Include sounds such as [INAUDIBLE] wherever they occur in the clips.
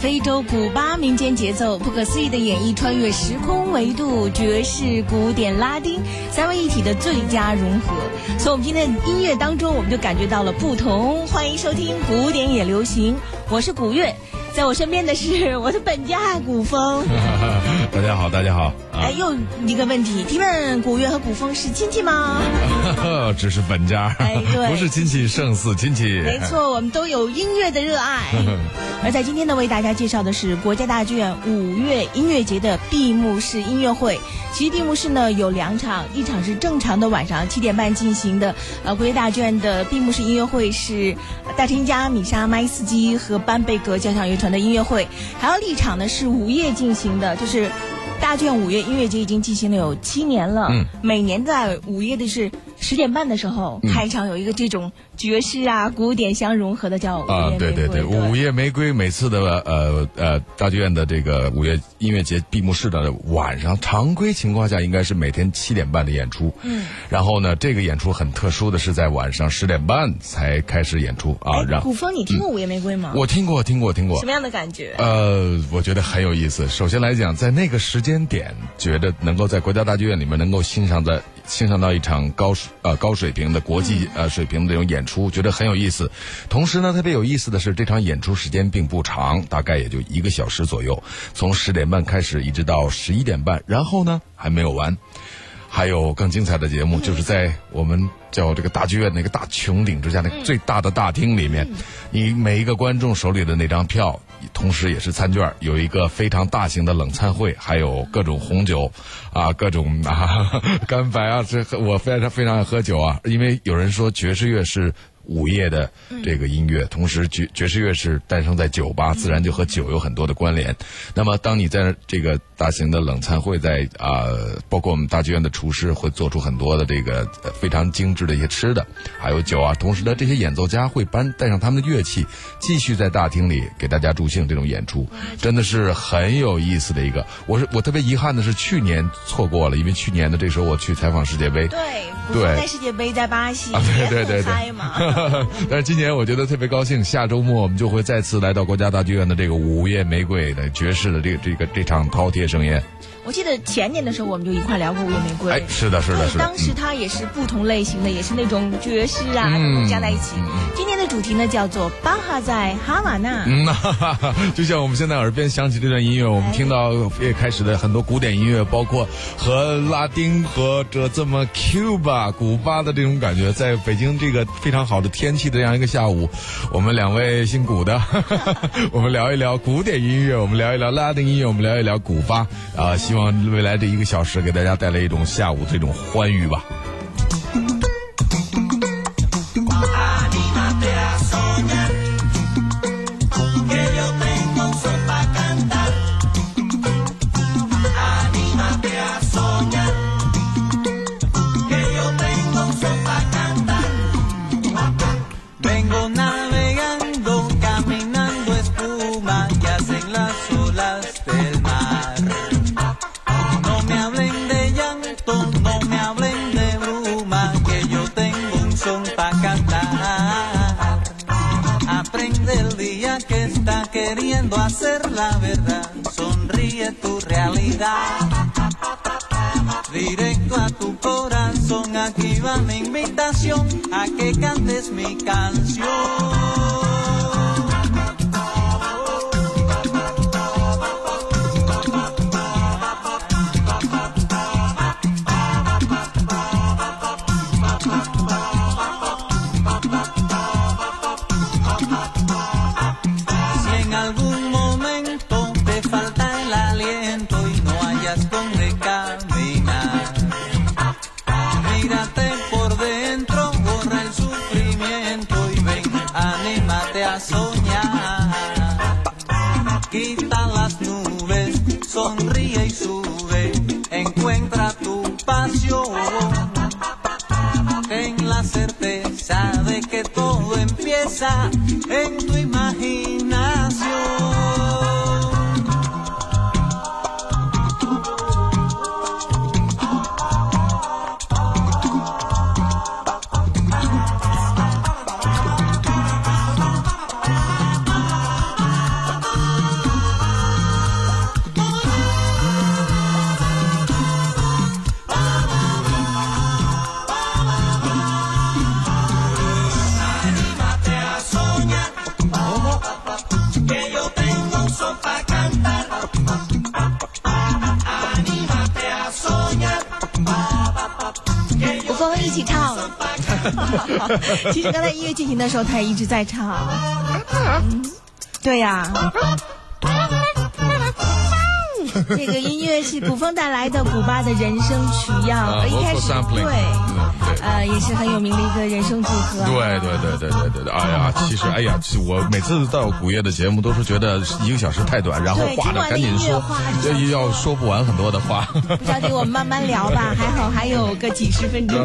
非洲古巴民间节奏，不可思议的演绎，穿越时空维度，爵士、古典、拉丁三位一体的最佳融合。从我们今天的音乐当中，我们就感觉到了不同。欢迎收听古典也流行，我是古月。在我身边的是我的本家古风。[LAUGHS] 大家好，大家好。哎，又一个问题，提问：古月和古风是亲戚吗？[LAUGHS] 只是本家，哎，对，不是亲戚胜似亲戚。没错，我们都有音乐的热爱。[LAUGHS] 而在今天呢，为大家介绍的是国家大剧院五月音乐节的闭幕式音乐会。其实闭幕式呢有两场，一场是正常的晚上七点半进行的，呃，国家大剧院的闭幕式音乐会是大提琴家米莎麦斯基和班贝格交响乐团。的音乐会，还有一场呢，是午夜进行的，就是大卷五月音乐节已经进行了有七年了，每年在午夜的是十点半的时候开场，有一个这种。爵士啊，古典相融合的叫啊，对对对，午夜玫瑰每次的呃呃大剧院的这个五月音乐节闭幕式的晚上，常规情况下应该是每天七点半的演出，嗯，然后呢，这个演出很特殊的是在晚上十点半才开始演出啊。然古风，你听过午夜玫瑰吗？我听过，听过，听过。什么样的感觉？呃，我觉得很有意思。首先来讲，在那个时间点，觉得能够在国家大剧院里面能够欣赏的。欣赏到一场高水呃高水平的国际呃水平的这种演出，觉得很有意思。同时呢，特别有意思的是，这场演出时间并不长，大概也就一个小时左右，从十点半开始，一直到十一点半，然后呢还没有完。还有更精彩的节目，就是在我们叫这个大剧院那个大穹顶之下那个最大的大厅里面，你每一个观众手里的那张票，同时也是餐券，有一个非常大型的冷餐会，还有各种红酒，啊，各种啊 [LAUGHS] 干白啊，这我非常非常爱喝酒啊，因为有人说爵士乐是。午夜的这个音乐，同时爵爵士乐是诞生在酒吧，自然就和酒有很多的关联。那么，当你在这个大型的冷餐会，在啊，包括我们大剧院的厨师会做出很多的这个非常精致的一些吃的，还有酒啊。同时呢，这些演奏家会搬带上他们的乐器，继续在大厅里给大家助兴。这种演出真的是很有意思的一个。我是我特别遗憾的是去年错过了，因为去年的这时候我去采访世界杯。对对，在世界杯在巴西，对对对对嘛。[LAUGHS] 但是今年我觉得特别高兴，下周末我们就会再次来到国家大剧院的这个午夜玫瑰的爵士的这个这个这场饕餮声音。我记得前年的时候，我们就一块聊过《午夜玫瑰》。哎，是的，是的，是的。当时它也是不同类型的，也是那种爵士啊，都加在一起。今天的主题呢叫做巴哈在哈瓦那。嗯，哈哈 [LAUGHS] 就像我们现在耳边响起这段音乐，我们听到也开始的很多古典音乐，包括和拉丁和这这么 Cuba 古巴的这种感觉，在北京这个非常好的天气的这样一个下午，我们两位姓古的，[LAUGHS] 我们聊一聊古典音乐，我们聊一聊拉丁音乐，我们聊一聊古巴啊，希望。未来这一个小时，给大家带来一种下午这种欢愉吧。Hacer la verdad, sonríe tu realidad. Directo a tu corazón, aquí va mi invitación a que cantes mi canción. en [LAUGHS] 其实刚才音乐进行的时候，他也一直在唱。嗯对呀、[LAUGHS] 这个音乐是古风带来的古巴的人生曲样，一开始对。呃，也是很有名的一个人声组合。对对对对对对，哎呀，其实哎呀，我每次到古月的节目都是觉得一个小时太短，然后对话着赶紧说话，要要说不完很多的话。不着急，我们慢慢聊吧。还好还有个几十分钟。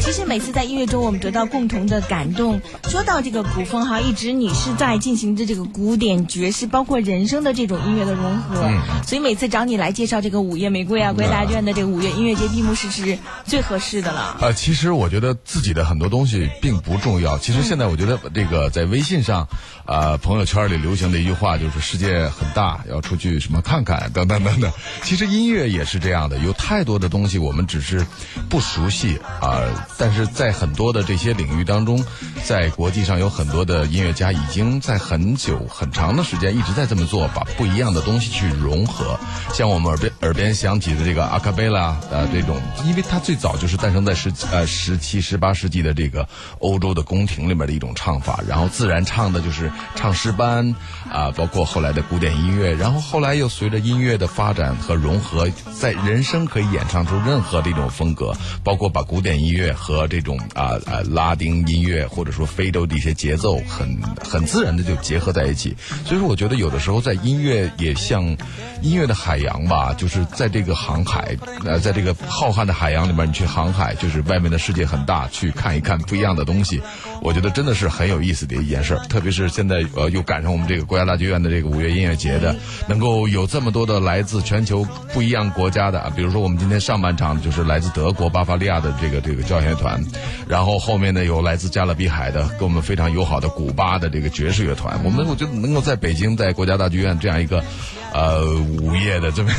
其实每次在音乐中，我们得到共同的感动。说到这个古风哈，一直你是在进行着这个古典、爵士，包括人声的这种音乐的融合。所以每次找你来介绍这个午夜玫瑰啊、归大院的这个五月音乐节闭幕式是最合适的了。呃，其实我觉得自己的很多东西并不重要。其实现在我觉得这个在微信上，啊、朋友圈里流行的一句话就是“世界很大，要出去什么看看”等等等等。其实音乐也是这样的，有太多的东西我们只是不熟悉啊、但是在很多的这些领域当中，在国际上有很多的音乐家已经在很久很长的时间一直在这么做，把不一样的东西去融合。像我们耳边耳边响起的这个阿卡贝拉，呃，这种，因为它最早就是诞生在十呃十七、十八世纪的这个欧洲的宫廷里面的一种唱法，然后自然唱的就是唱诗班啊、包括后来的古典音乐，然后后来又随着音乐的发展和融合，在人声可以演唱出任何的一种风格，包括把古典音乐和这种啊啊、拉丁音乐或者说非洲的一些节奏很很自然的就结合在一起。所以说，我觉得有的时候在音乐也像音乐的海洋吧，就是在这个航海呃，在这个浩瀚的海洋里面，你去航海，就是外面的世界很大，去看一看不一样的东西。我觉得真的是很有意思的一件事，特别是现在呃又赶上我们这个国家大剧院的这个五月音乐节的，能够有这么多的来自全球不一样国家的，比如说我们今天上半场就是来自德国巴伐利亚的这个这个交响乐团，然后后面呢有来自加勒比海的跟我们非常友好的古巴的这个爵士乐团，我们我觉得能够在北京在国家大剧院这样一个。呃，午夜的这么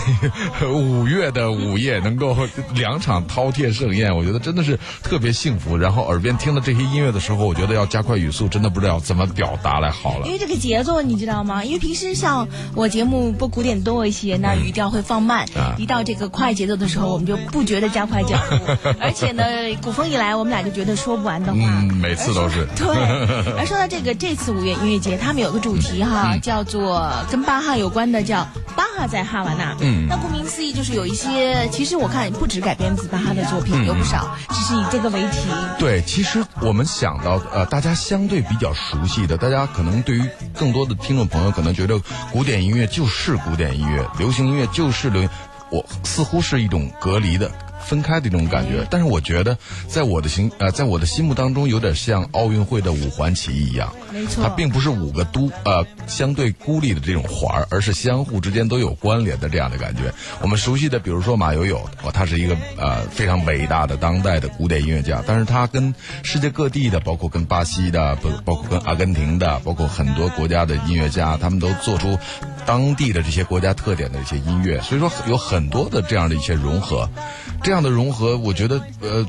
五月的午夜，能够两场饕餮盛宴，我觉得真的是特别幸福。然后耳边听了这些音乐的时候，我觉得要加快语速，真的不知道怎么表达来好了因。为这个节奏你知道吗？因为平时像我节目播古典多一些，那语调会放慢。啊一到这个快节奏的时候，我们就不觉得加快脚步。[LAUGHS] 而且呢，古风一来，我们俩就觉得说不完的话。嗯，每次都是。对，而说到这个这次五月音乐节，他们有个主题哈，嗯叫做跟巴哈有关的，叫巴哈在哈瓦那。嗯那顾名思义就是有一些，其实我看不止改编自巴哈的作嗯品，有不少，只是以这个为题。对，其实我们想到呃，大家相对比较熟悉的，大家可能对于更多的听众朋友可能觉得古典音乐就是古典音乐，流行音乐就是流行，我似乎是一种隔离的。分开的一种感觉，但是我觉得，在我的心呃，在我的心目当中，有点像奥运会的五环旗一样，没错。它并不是五个都呃相对孤立的这种环儿，而是相互之间都有关联的这样的感觉。我们熟悉的，比如说马友友，哦，他是一个呃非常伟大的当代的古典音乐家，但是他跟世界各地的，包括跟巴西的，不包括跟阿根廷的，包括很多国家的音乐家，他们都做出当地的这些国家特点的一些音乐，所以说有很多的这样的一些融合。这样的融合，我觉得呃，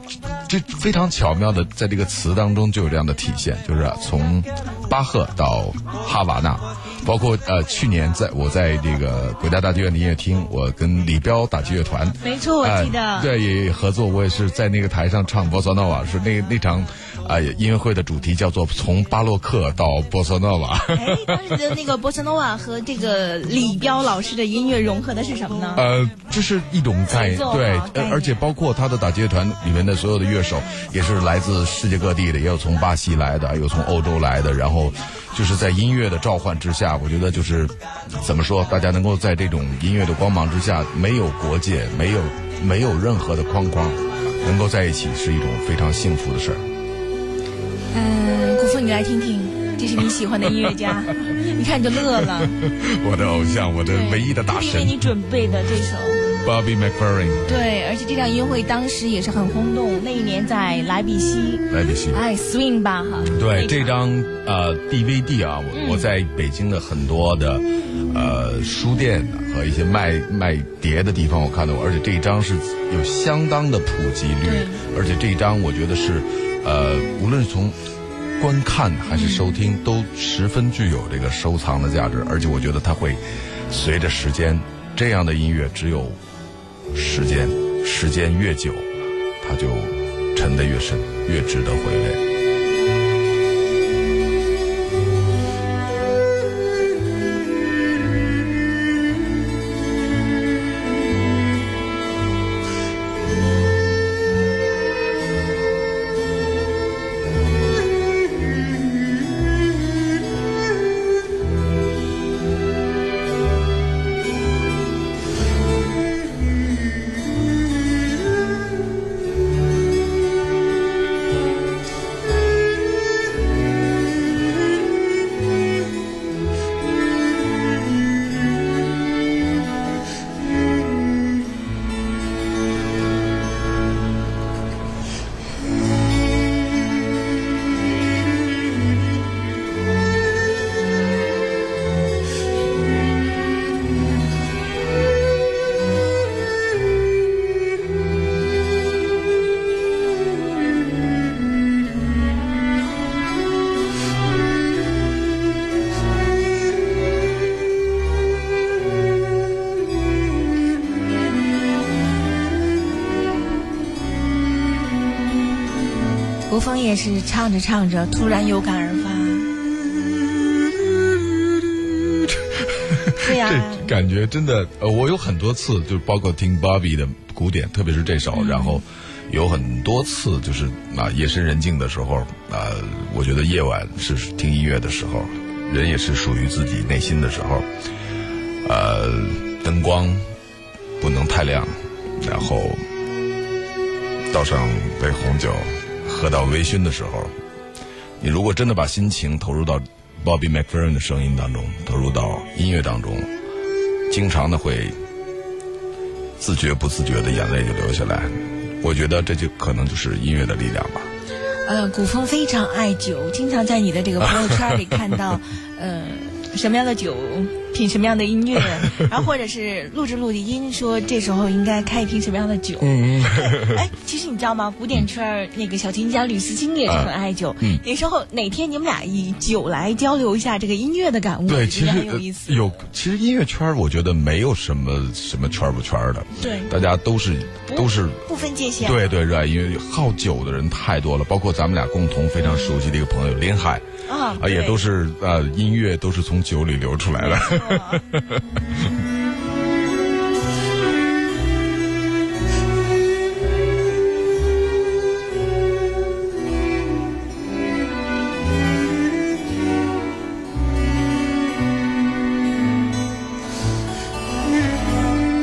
这非常巧妙的在这个词当中就有这样的体现，就是、从巴赫到哈瓦那，包括呃去年在我在这个国家大剧院的音乐厅，我跟李彪打击乐团，没错，我记得。对也合作，我也是在那个台上唱波萨诺瓦，是那那场啊、音乐会的主题叫做从巴洛克到波萨诺瓦。哎，当时的那个波塞诺瓦和这个李彪老师的音乐融合的是什么呢？呃，这是一种概节奏对而且包括他的打击乐团里面的所有的乐手，也是来自世界各地的，也有从巴西来的，有从欧洲来的，然后就是在音乐的召唤之下，我觉得就是怎么说，大家能够在这种音乐的光芒之下，没有国界，没有没有任何的框框，能够在一起，是一种非常幸福的事儿。嗯，顾峰，你来听听，这是你喜欢的音乐家，[LAUGHS] 你看你就乐了。我的偶像，我的唯一的大特别为你准备的这首。Bobby McFerrin 对，而且这场音乐会当时也是很轰动，那一年在莱比锡，莱比锡。哎，swing 吧哈。对这张呃 DVD 啊，嗯我我在北京的很多的呃书店和一些卖卖碟的地方，我看到过，而且这一张是有相当的普及率，而且这一张我觉得是呃无论从观看还是收听，都十分具有这个收藏的价值，而且我觉得它会随着时间，这样的音乐只有时间，时间越久，它就沉得越深，越值得回味。国风也是唱着唱着，突然有感而发。[LAUGHS] 对呀、这感觉真的，呃，我有很多次，就是包括听 Bobby 的古典，特别是这首，嗯然后有很多次，就是啊，夜深人静的时候，啊，我觉得夜晚是听音乐的时候，人也是属于自己内心的时候，呃，灯光不能太亮，然后倒上杯红酒，喝到微醺的时候，你如果真的把心情投入到 Bobby McFerrin 的声音当中，投入到音乐当中，经常的会自觉不自觉的眼泪就流下来。我觉得这就可能就是音乐的力量吧。呃，古风非常爱酒，经常在你的这个朋友圈里看到，呃，什么样的酒，品什么样的音乐，[LAUGHS] 然后或者是录制录的音，说这时候应该开一瓶什么样的酒。嗯，哎，其实你知道吗？古典圈那个小提琴家吕思清也是很爱酒。嗯有时候哪天你们俩以酒来交流一下这个音乐的感悟，对，其实很有意思。呃有，其实音乐圈我觉得没有什么什么圈不圈的，对大家都是都是不分界限。对对热爱音乐，好酒的人太多了，包括咱们俩共同非常熟悉的一个朋友林海，啊啊，也都是呃音乐都是从酒里流出来的。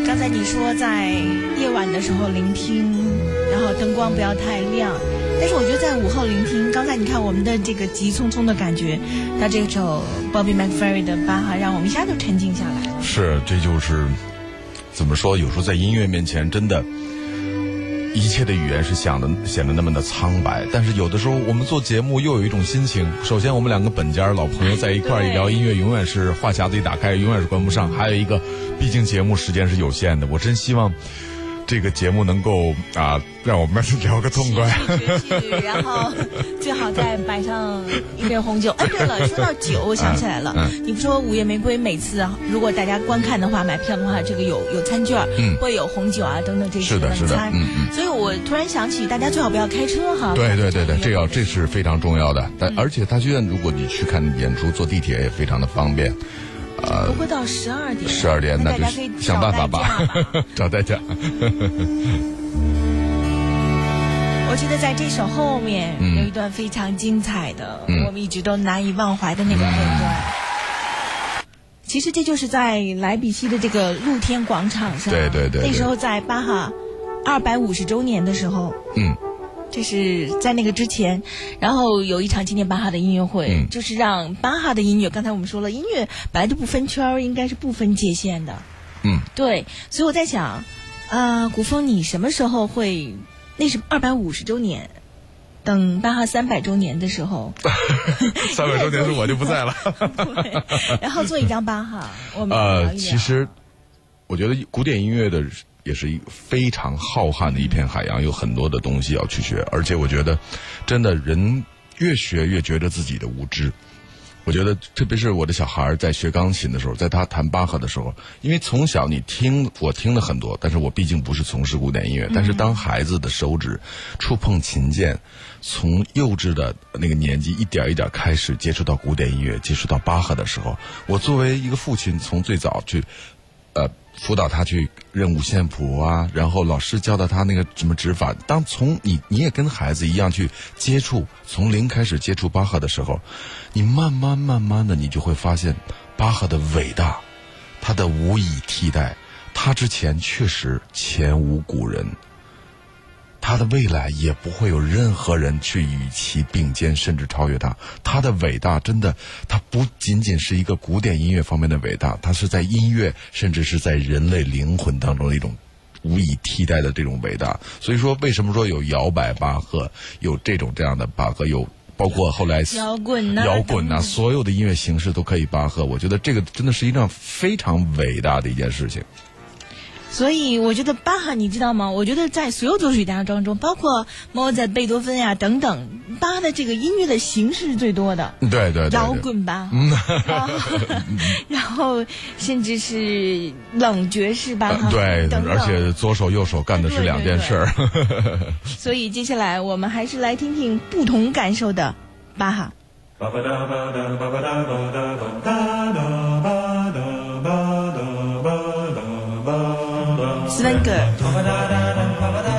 刚才你说在夜晚的时候聆听，然后灯光不要太亮，但是我觉得在午后聆听，刚才你看我们的这个急匆匆的感觉，那这首 Bobby McFerrin 的巴哈让我们一下就沉静下来了。是，这就是怎么说？有时候在音乐面前，真的，一切的语言是显得显得那么的苍白。但是有的时候，我们做节目又有一种心情。首先，我们两个本家老朋友在一块儿 [LAUGHS] 一聊音乐，永远是话匣子一打开，永远是关不上。还有一个，毕竟节目时间是有限的，我真希望。这个节目能够啊，让我们聊个痛快。然后最好再摆上一杯红酒。哎，[LAUGHS] 对了，说到酒，我想起来了，嗯你不说午夜玫瑰每次啊，如果大家观看的话，买票的话，这个有有餐券，嗯会有红酒啊等等这些是的是的。所以我突然想起，大家最好不要开车哈。对对对对，这要要这是非常重要的。但嗯而且大剧院，如果你去看演出，坐地铁也非常的方便。不会到十二点。十二点，那那就大家可以想办法吧，找代驾。[LAUGHS] [LAUGHS] 我记得在这首后面嗯有一段非常精彩的，嗯我们一直都难以忘怀的那个片段。其实这就是在莱比锡的这个露天广场上，对对对对那时候在巴哈二百五十周年的时候，嗯，这是在那个之前，然后有一场纪念巴哈的音乐会，嗯就是让巴哈的音乐，刚才我们说了，音乐本来就不分圈儿，应该是不分界限的。嗯，对，所以我在想，呃，古风，你什么时候会？那是二百五十周年，等巴哈三百周年的时候，[LAUGHS] 三百周年是我就不在了。对，然后做一张巴哈，我们聊呃，其实我觉得古典音乐的也是一个非常浩瀚的一片海洋，有很多的东西要去学，而且我觉得，真的人越学越觉得自己的无知。我觉得，特别是我的小孩在学钢琴的时候，在他弹巴赫的时候，因为从小你听我听了很多，但是我毕竟不是从事古典音乐。但是当孩子的手指触碰琴键，从幼稚的那个年纪一点一点开始接触到古典音乐，接触到巴赫的时候，我作为一个父亲，从最早去，呃。辅导他去认五线谱啊，然后老师教的他那个什么指法。当从你你也跟孩子一样去接触，从零开始接触巴赫的时候，你慢慢慢慢的，你就会发现巴赫的伟大，他的无以替代，他之前确实前无古人。他的未来也不会有任何人去与其并肩，甚至超越他。他的伟大真的，他不仅仅是一个古典音乐方面的伟大，他是在音乐，甚至是在人类灵魂当中的一种无以替代的这种伟大。所以说，为什么说有摇摆巴赫，有这种这样的巴赫，有包括后来摇滚呐，摇滚呐，所有的音乐形式都可以巴赫。我觉得这个真的是一件非常伟大的一件事情。所以我觉得巴哈，你知道吗？我觉得在所有作曲家当中，包括莫扎特、贝多芬呀等等，巴哈的这个音乐的形式是最多的。对对对，摇滚吧，[LAUGHS] 然后甚至是冷爵士吧，对，等等而且左手右手干的是两件事儿。[LAUGHS] 所以接下来我们还是来听听不同感受的巴哈。斯文格尔。这个我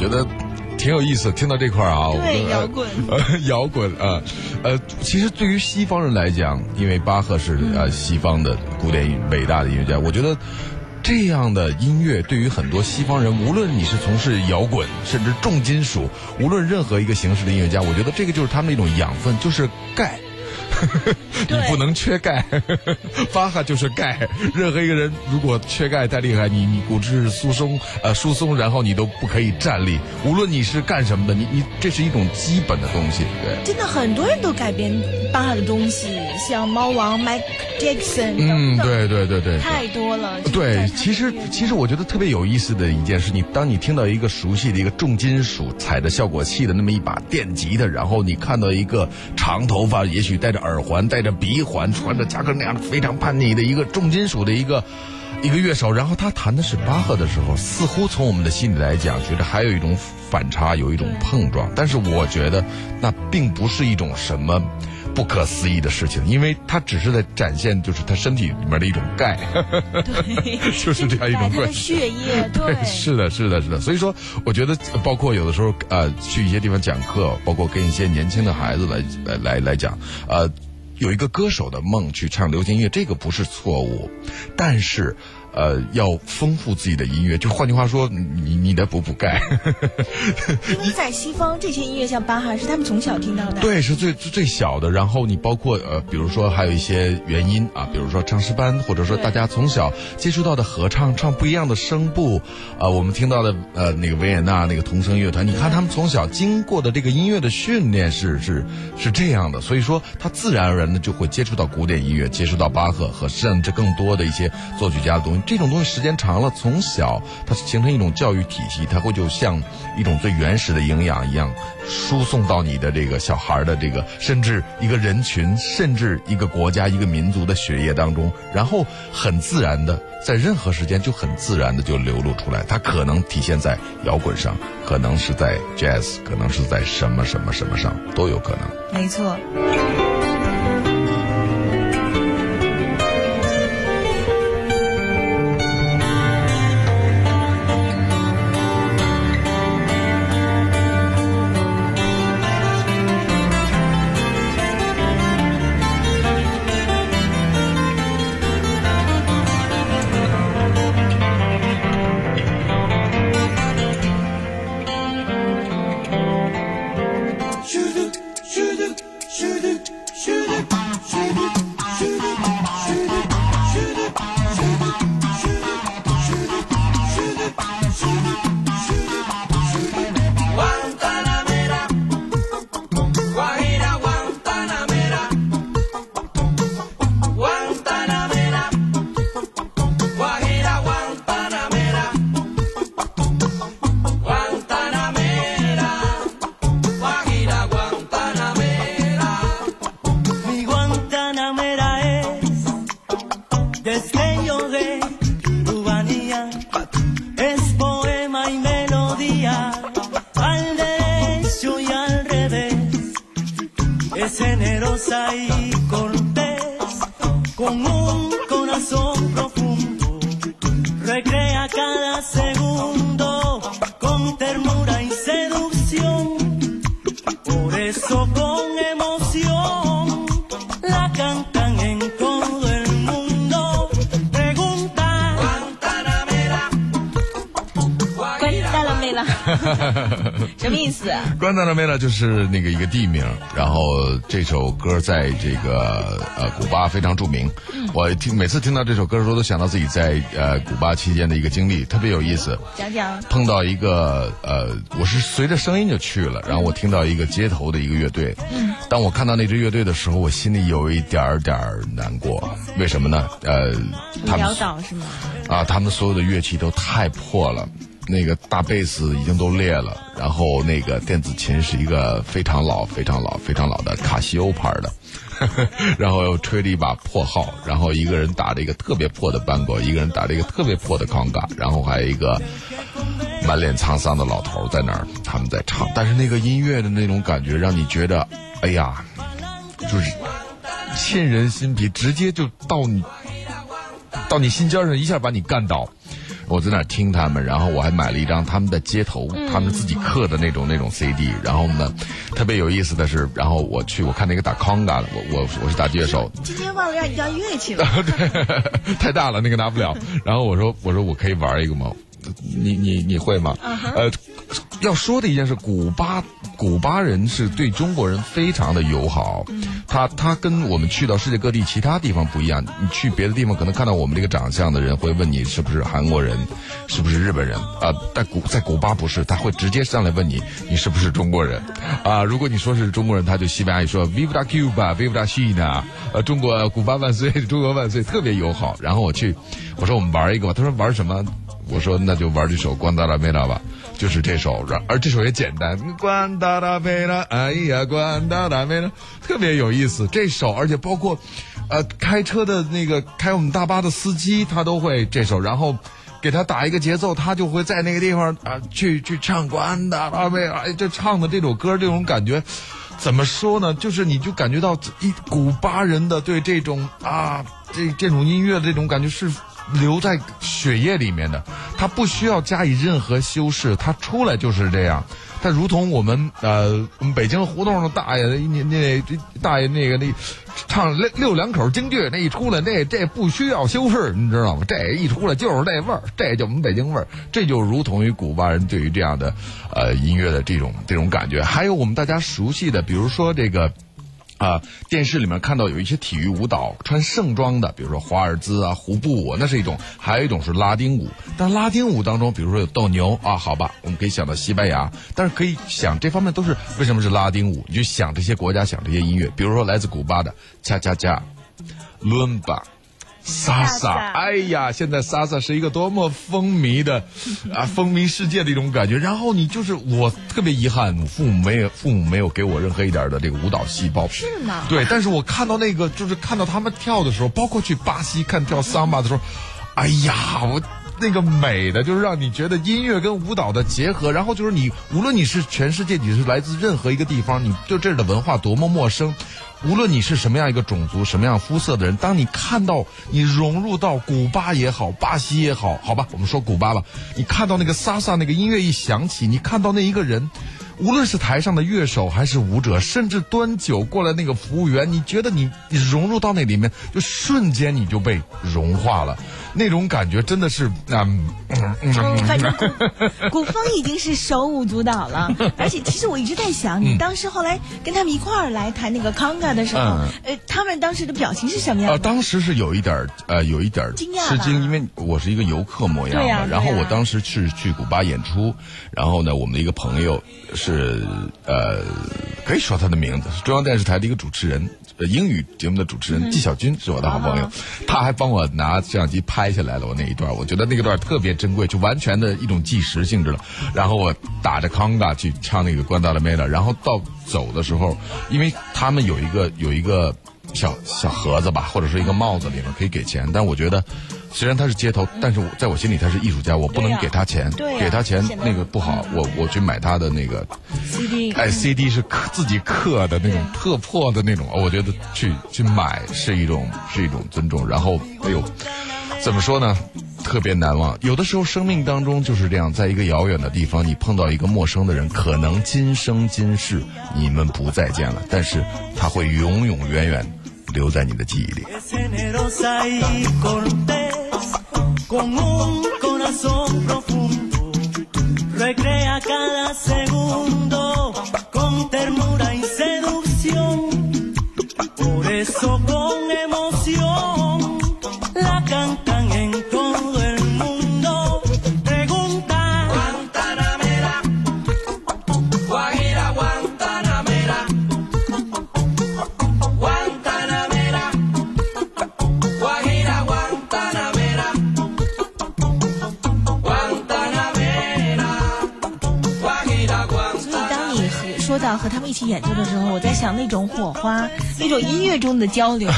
觉得挺有意思，听到这块儿啊，我对们摇滚呃，摇滚 [LAUGHS] 啊，呃，其实对于西方人来讲，因为巴赫是呃西方的古典伟大的音乐家，我觉得这样的音乐对于很多西方人，无论你是从事摇滚，甚至重金属，无论任何一个形式的音乐家，我觉得这个就是他们的一种养分，就是钙。[LAUGHS] 你不能缺钙。巴哈就是钙，任何一个人如果缺钙太厉害，你你骨质疏松呃疏松，然后你都不可以站立。无论你是干什么的，你你这是一种基本的东西，对。真的很多人都改编巴哈的东西，像猫王 Mike Jackson 嗯，对对对对。太多了。对，其实其实我觉得特别有意思的一件事，你当你听到一个熟悉的一个重金属踩着效果器的那么一把电吉他，然后你看到一个长头发，也许戴着耳环、戴着鼻环、穿着夹克那样非常叛逆的一个重金属的一个一个乐手，然后他弹的是巴赫的时候，似乎从我们的心里来讲，觉得还有一种反差，有一种碰撞。但是我觉得那并不是一种什么。不可思议的事情，因为他只是在展现，就是他身体里面的一种钙，对，[LAUGHS] 就是这样一种他的关系。血液，[LAUGHS] 对，是的，是的，是的。所以说，我觉得包括有的时候，呃，去一些地方讲课，包括跟一些年轻的孩子来来来来讲，呃，有一个歌手的梦去唱流行音乐，这个不是错误，但是。呃，要丰富自己的音乐，就换句话说，你你得补补钙。[LAUGHS] 因为在西方，这些音乐像巴哈是他们从小听到的。对，是最最小的。然后你包括呃，比如说还有一些原因啊，比如说唱诗班，或者说大家从小接触到的合唱，唱不一样的声部，啊、我们听到的呃那个维也纳那个童声乐团，你看他们从小经过的这个音乐的训练是是是这样的，所以说他自然而然的就会接触到古典音乐，接触到巴赫和甚至更多的一些作曲家的东西。这种东西时间长了，从小它形成一种教育体系，它会就像一种最原始的营养一样，输送到你的这个小孩的这个，甚至一个人群，甚至一个国家、一个民族的血液当中，然后很自然的，在任何时间就很自然的就流露出来。它可能体现在摇滚上，可能是在 jazz，可能是在什么什么什么上，都有可能。没错。思？关达拉梅拉就是那个一个地名，然后这首歌在这个呃古巴非常著名。我听每次听到这首歌的时候，都想到自己在呃古巴期间的一个经历，特别有意思。讲讲。碰到一个呃，我是随着声音就去了，然后我听到一个街头的一个乐队。嗯，当我看到那支乐队的时候，我心里有一点点儿难过。为什么呢？呃，他们潦倒是吗？啊，他们所有的乐器都太破了，那个大贝斯已经都裂了，然后那个电子琴是一个非常老、非常老、非常老的卡西欧牌的，[LAUGHS] 然后又吹了一把破号，然后一个人打着一个特别破的班果，一个人打着一个特别破的康嘎，然后还有一个满脸沧桑的老头在那儿，他们在唱，但是那个音乐的那种感觉让你觉得，哎呀，就是沁人心脾，直接就到你到你心尖上，一下把你干倒。我在那儿听他们，然后我还买了一张他们的街头，他们自己刻的那种那种 CD。然后呢，特别有意思的是，然后我去我看那个打康嘎的，我我我是打乐手，今天忘了让你要乐器了。[LAUGHS] 对，太大了，那个拿不了。然后我说我说我可以玩一个吗？你你你会吗？呃，要说的一件事，古巴古巴人是对中国人非常的友好，他他跟我们去到世界各地其他地方不一样。你去别的地方可能看到我们这个长相的人会问你是不是韩国人，是不是日本人啊？但古在古巴不是，他会直接上来问你你是不是中国人啊？如果你说是中国人，他就西班牙语说 Viva Cuba，Viva China，呃，中国古巴万岁，[LAUGHS] 中国万岁，特别友好。然后我去，我说我们玩一个吧，他说玩什么？我说那就玩这首《关达拉梅拉》吧，就是这首，然而这首也简单，关达拉梅拉，哎呀，关达拉梅拉，特别有意思。这首，而且包括，呃，开车的那个开我们大巴的司机，他都会这首，然后给他打一个节奏，他就会在那个地方啊去去唱关达拉梅拉，哎，这唱的这首歌，这种感觉。怎么说呢？就是你就感觉到一古巴人的对这种啊这这种音乐的这种感觉是留在血液里面的，他不需要加以任何修饰，他出来就是这样。他如同我们呃我们北京胡同的大爷那那大爷那个那唱六六两口京剧那一出来，那这不需要修饰，你知道吗？这一出来就是那味儿，这就我们北京味儿，这就如同于古巴人对于这样的呃音乐的这种这种感觉。还有我们大家熟悉的，比如说这个。啊，电视里面看到有一些体育舞蹈穿盛装的，比如说华尔兹啊、胡布舞，那是一种；还有一种是拉丁舞。但拉丁舞当中，比如说有斗牛啊，好吧，我们可以想到西班牙，但是可以想这方面都是为什么是拉丁舞？你就想这些国家，想这些音乐，比如说来自古巴的恰恰恰、伦巴。萨萨，哎呀，现在莎莎是一个多么风靡的，[LAUGHS] 啊，风靡世界的一种感觉。然后你就是我特别遗憾，父母没有父母没有给我任何一点的这个舞蹈细胞。是吗？对，但是我看到那个，就是看到他们跳的时候，包括去巴西看跳桑巴的时候，哎呀，我那个美的，就是让你觉得音乐跟舞蹈的结合。然后就是你，无论你是全世界，你是来自任何一个地方，你对这儿的文化多么陌生。无论你是什么样一个种族、什么样肤色的人，当你看到你融入到古巴也好、巴西也好，好吧，我们说古巴吧，你看到那个萨萨那个音乐一响起，你看到那一个人，无论是台上的乐手还是舞者，甚至端酒过来那个服务员，你觉得你你融入到那里面，就瞬间你就被融化了。那种感觉真的是，嗯，嗯，反正古古风已经是手舞足蹈了，[LAUGHS] 而且其实我一直在想，你当时后来跟他们一块儿来弹那个康嘎的时候，呃，他们当时的表情是什么样？呃，当时是有一点儿，呃，有一点儿惊讶吃惊，因为我是一个游客模样对。然后我当时是去古巴演出，然后呢，我们的一个朋友是呃，可以说他的名字是中央电视台的一个主持人，呃，英语节目的主持人纪晓军是我的好朋友，他还帮我拿摄像机拍下来了我那一段，我觉得那个段特别珍贵，就完全的一种纪实性质了。然后我打着康嘎去唱那个《关达的梅拉》，然后到走的时候，因为他们有一个有一个小小盒子吧，或者是一个帽子里面可以给钱，但我觉得。虽然他是街头，但是我在我心里他是艺术家，我不能给他钱，给他钱那个不好，我我去买他的那个 CD，哎，CD 是刻自己刻的那种特破的那种，我觉得去去买是一种是一种尊重。然后，哎呦，怎么说呢？特别难忘。有的时候生命当中就是这样，在一个遥远的地方，你碰到一个陌生的人，可能今生今世你们不再见了，但是他会永永远远留在你的记忆里。Con un corazón profundo, recrea cada segundo con ternura y seducción. Por eso con 演奏的时候，我在想那种火花，那种音乐中的交流，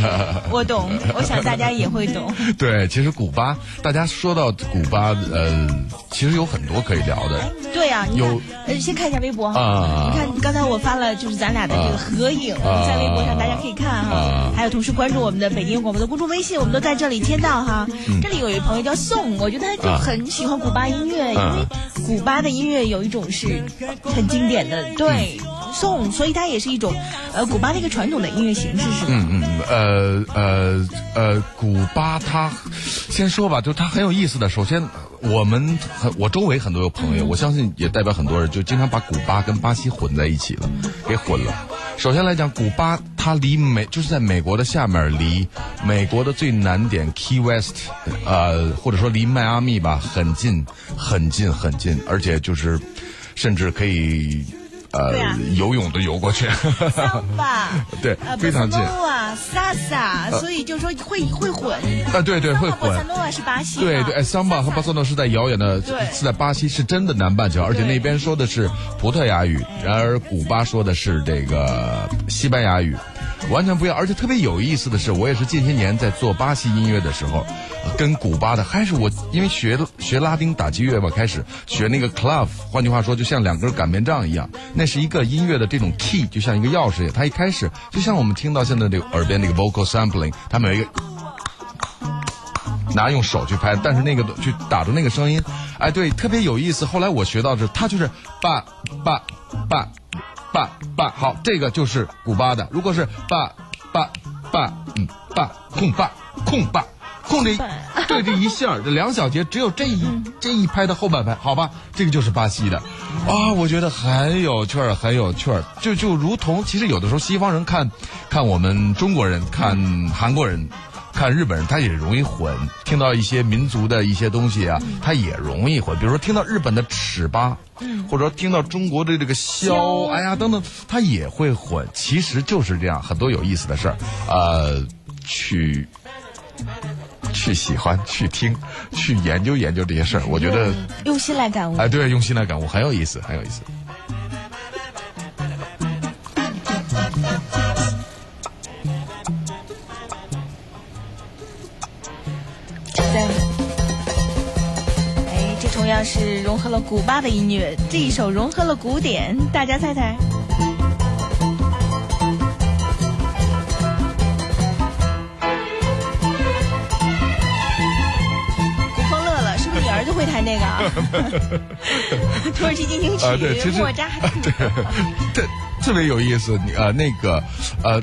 [LAUGHS] 我懂，我想大家也会懂。[LAUGHS] 对，其实古巴，大家说到古巴，呃，其实有很多可以聊的。对呀、你看有，呃，先看一下微博哈。啊你看刚才我发了，就是咱俩的这个合影，啊在微博上大家可以看哈。啊还有同时关注我们的北京广播的公众微信，我们都在这里签到哈。嗯这里有一位朋友叫宋，我觉得他就很喜欢古巴音乐，因啊为古巴的音乐有一种是很经典的，对，颂，所以它也是一种呃古巴的一个传统的音乐形式，是吧？嗯嗯，呃呃呃，古巴它先说吧，就它很有意思的。首先，我们很我周围很多有朋友，我相信也代表很多人，就经常把古巴跟巴西混在一起了，给混了。首先来讲，古巴它离美就是在美国的下面，离美国的最南点 Key West，呃，或者说离迈阿密吧，很近，很近，很近，而且就是甚至可以呃、啊。游泳的游过去。桑巴，[LAUGHS] 对呃，非常近。啊萨萨萨，所以就说会会混。啊，对对，会混。巴萨。诺瓦是巴西，对对，哎，桑巴和巴塞诺是在遥远的，是在巴西，是真的南半球，而且那边说的是葡萄牙语，然而古巴说的是这个西班牙语，完全不一样。而且特别有意思的是，我也是近些年在做巴西音乐的时候，跟古巴的还是我因为学学拉丁打击乐嘛，开始学那个 clave，换句话说，就像两根擀面杖一样，那是一个音乐的这种 key，就像一个钥匙一样，它一开始就像我们听到现在这个耳边那个 vocal sampling，他们有一个。拿用手去拍，但是那个去打着那个声音，哎，对，特别有意思。后来我学到是，它就是爸爸爸爸爸，好，这个就是古巴的。如果是爸爸爸，嗯，爸空爸空爸空这一，对这一下儿这两小节，只有这一这一拍的后半拍，好吧，这个就是巴西的。啊，我觉得很有趣儿，很有趣儿。就就如同，其实有的时候西方人看看我们中国人，看韩国人。看日本人，他也容易混，听到一些民族的一些东西啊，他也容易混。比如说听到日本的尺八，或者说听到中国的这个箫，哎呀等等，他也会混。其实就是这样，很多有意思的事儿，呃，去去喜欢，去听，[LAUGHS] 去研究研究这些事儿。我觉得，用心来感悟。哎，对，用心来感悟，很有意思，很有意思。是融合了古巴的音乐，这一首融合了古典，大家猜猜？古风乐了，是不是你儿子会弹那个啊？[LAUGHS] 土耳其进行曲，莫扎特。对，[LAUGHS] 特别有意思。你呃，那个呃，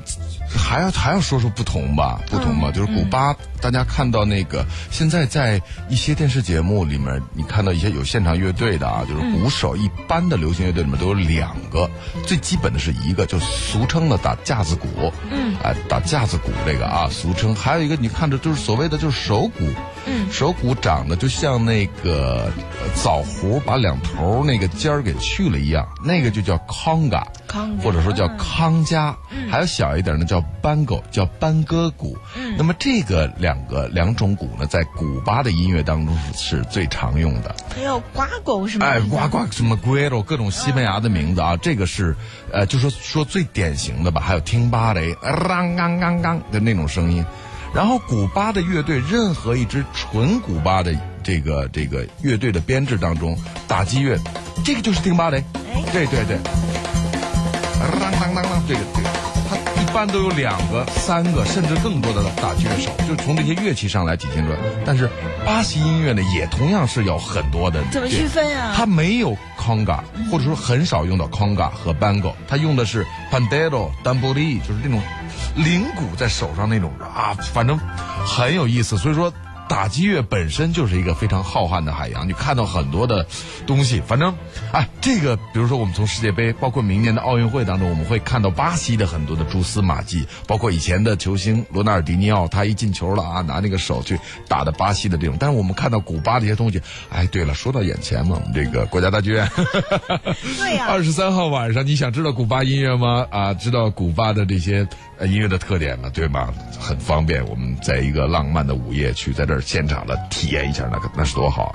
还要还要说说不同吧，不同吧，就是古巴，大家看到那个现在在一些电视节目里面，你看到一些有现场乐队的啊，就是鼓手，一般的流行乐队里面都有两个，最基本的是一个，就俗称的打架子鼓，嗯，哎，打架子鼓这个啊，俗称，还有一个你看着就是所谓的就是手鼓，嗯，手鼓长得就像那个呃枣核把两头那个尖儿给去了一样，那个就叫 conga，conga 或者说叫康加，还有小一点的叫 bango，叫班戈鼓。嗯那么这个两个两种鼓呢，在古巴的音乐当中是最常用的。还有瓜狗是吗？哎，呱呱什么 guero 各种西班牙的名字啊，这个是呃，就说说最典型的吧。还有听芭蕾，啷啷啷啷的那种声音。然后古巴的乐队，任何一支纯古巴的这个这个乐队的编制当中，打击乐，这个就是听芭蕾。哎对对对，啷啷啷啷，这个这个，它一般都有两个、三个，甚至更多的打击乐手，就从这些乐器上来体现出来。但是巴西音乐呢，也同样是有很多的怎么区分啊？它没有 conga，或者说很少用到 conga 和 bango，它用的是 pandero、d a m b o r i 就是这种铃鼓在手上那种啊，反正很有意思。所以说。打击乐本身就是一个非常浩瀚的海洋，你看到很多的东西。反正，哎，这个比如说我们从世界杯，包括明年的奥运会当中，我们会看到巴西的很多的蛛丝马迹，包括以前的球星罗纳尔迪尼奥，他一进球了啊，拿那个手去打的巴西的这种。但是我们看到古巴这些东西，哎，对了，说到眼前嘛，我们这个国家大剧院，[LAUGHS] 对呀二十三号晚上，你想知道古巴音乐吗？啊，知道古巴的这些呃音乐的特点呢？对吗？很方便，我们在一个浪漫的午夜去在这儿现场的体验一下，那个那是多好！